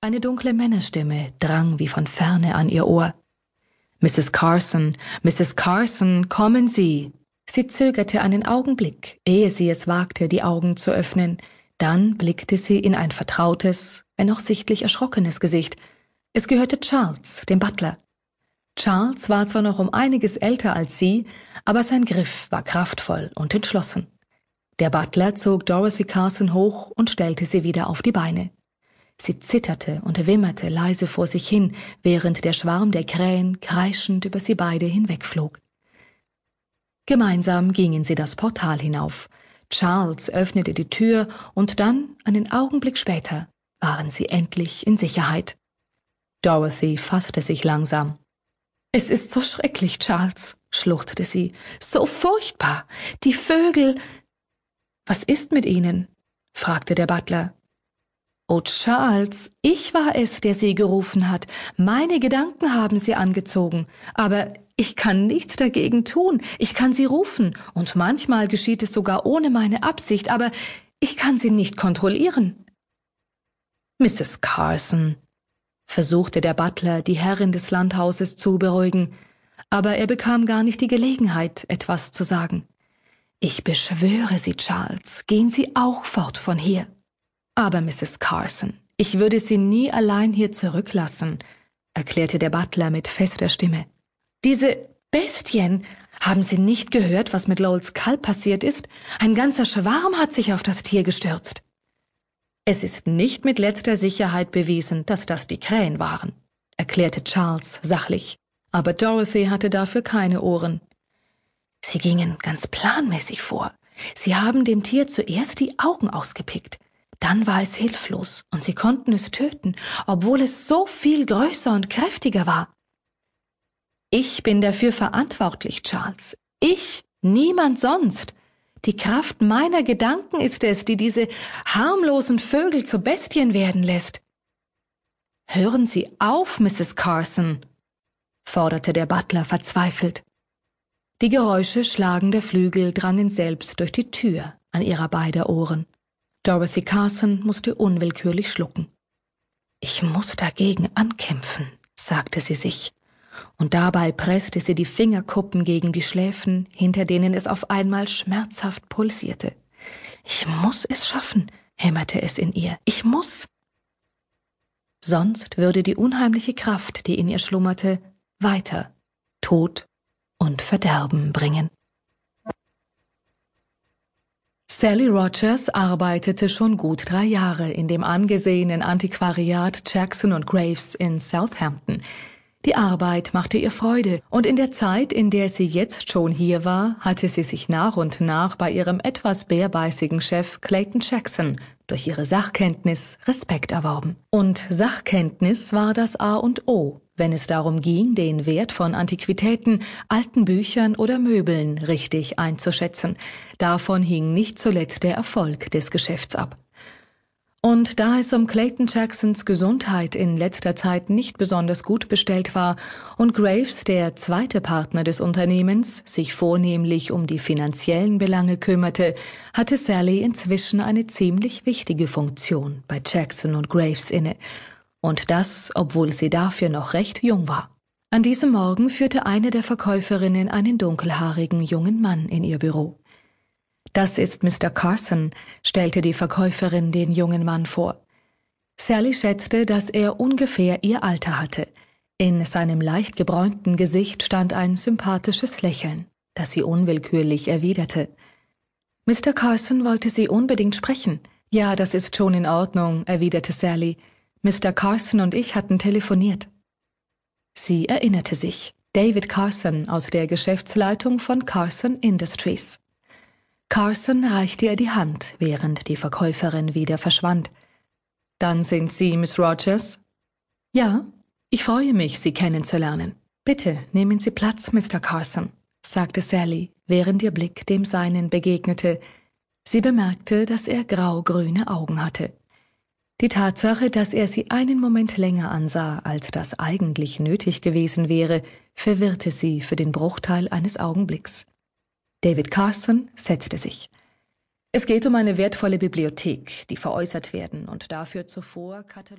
Eine dunkle Männerstimme drang wie von ferne an ihr Ohr. Mrs. Carson, Mrs. Carson, kommen Sie. Sie zögerte einen Augenblick, ehe sie es wagte, die Augen zu öffnen, dann blickte sie in ein vertrautes, wenn auch sichtlich erschrockenes Gesicht. Es gehörte Charles, dem Butler. Charles war zwar noch um einiges älter als sie, aber sein Griff war kraftvoll und entschlossen. Der Butler zog Dorothy Carson hoch und stellte sie wieder auf die Beine. Sie zitterte und wimmerte leise vor sich hin, während der Schwarm der Krähen kreischend über sie beide hinwegflog. Gemeinsam gingen sie das Portal hinauf. Charles öffnete die Tür und dann, einen Augenblick später, waren sie endlich in Sicherheit. Dorothy fasste sich langsam. Es ist so schrecklich, Charles, schluchzte sie. So furchtbar. Die Vögel. Was ist mit ihnen? fragte der Butler. Oh, Charles, ich war es, der Sie gerufen hat. Meine Gedanken haben Sie angezogen. Aber ich kann nichts dagegen tun. Ich kann Sie rufen. Und manchmal geschieht es sogar ohne meine Absicht. Aber ich kann Sie nicht kontrollieren. Mrs. Carson, versuchte der Butler, die Herrin des Landhauses zu beruhigen. Aber er bekam gar nicht die Gelegenheit, etwas zu sagen. Ich beschwöre Sie, Charles, gehen Sie auch fort von hier. Aber Mrs. Carson, ich würde Sie nie allein hier zurücklassen, erklärte der Butler mit fester Stimme. Diese Bestien, haben Sie nicht gehört, was mit Lowells Kalb passiert ist? Ein ganzer Schwarm hat sich auf das Tier gestürzt. Es ist nicht mit letzter Sicherheit bewiesen, dass das die Krähen waren, erklärte Charles sachlich. Aber Dorothy hatte dafür keine Ohren. Sie gingen ganz planmäßig vor. Sie haben dem Tier zuerst die Augen ausgepickt. Dann war es hilflos und sie konnten es töten, obwohl es so viel größer und kräftiger war. Ich bin dafür verantwortlich, Charles. Ich, niemand sonst. Die Kraft meiner Gedanken ist es, die diese harmlosen Vögel zu Bestien werden lässt. Hören Sie auf, Mrs. Carson, forderte der Butler verzweifelt. Die Geräusche schlagender Flügel drangen selbst durch die Tür an ihrer beider Ohren. Dorothy Carson musste unwillkürlich schlucken. Ich muss dagegen ankämpfen, sagte sie sich, und dabei presste sie die Fingerkuppen gegen die Schläfen, hinter denen es auf einmal schmerzhaft pulsierte. Ich muss es schaffen, hämmerte es in ihr. Ich muss. Sonst würde die unheimliche Kraft, die in ihr schlummerte, weiter Tod und Verderben bringen. Sally Rogers arbeitete schon gut drei Jahre in dem angesehenen Antiquariat Jackson und Graves in Southampton. Die Arbeit machte ihr Freude, und in der Zeit, in der sie jetzt schon hier war, hatte sie sich nach und nach bei ihrem etwas bärbeißigen Chef Clayton Jackson durch ihre Sachkenntnis Respekt erworben. Und Sachkenntnis war das A und O wenn es darum ging, den Wert von Antiquitäten, alten Büchern oder Möbeln richtig einzuschätzen. Davon hing nicht zuletzt der Erfolg des Geschäfts ab. Und da es um Clayton Jacksons Gesundheit in letzter Zeit nicht besonders gut bestellt war und Graves, der zweite Partner des Unternehmens, sich vornehmlich um die finanziellen Belange kümmerte, hatte Sally inzwischen eine ziemlich wichtige Funktion bei Jackson und Graves inne und das, obwohl sie dafür noch recht jung war. An diesem Morgen führte eine der Verkäuferinnen einen dunkelhaarigen jungen Mann in ihr Büro. Das ist Mr. Carson, stellte die Verkäuferin den jungen Mann vor. Sally schätzte, dass er ungefähr ihr Alter hatte. In seinem leicht gebräunten Gesicht stand ein sympathisches Lächeln, das sie unwillkürlich erwiderte. Mr. Carson wollte sie unbedingt sprechen. Ja, das ist schon in Ordnung, erwiderte Sally. Mr. Carson und ich hatten telefoniert. Sie erinnerte sich. David Carson aus der Geschäftsleitung von Carson Industries. Carson reichte ihr die Hand, während die Verkäuferin wieder verschwand. Dann sind Sie Miss Rogers? Ja, ich freue mich, Sie kennenzulernen. Bitte nehmen Sie Platz, Mr. Carson, sagte Sally, während ihr Blick dem seinen begegnete. Sie bemerkte, dass er grau-grüne Augen hatte. Die Tatsache, dass er sie einen Moment länger ansah, als das eigentlich nötig gewesen wäre, verwirrte sie für den Bruchteil eines Augenblicks. David Carson setzte sich. Es geht um eine wertvolle Bibliothek, die veräußert werden und dafür zuvor katalogiert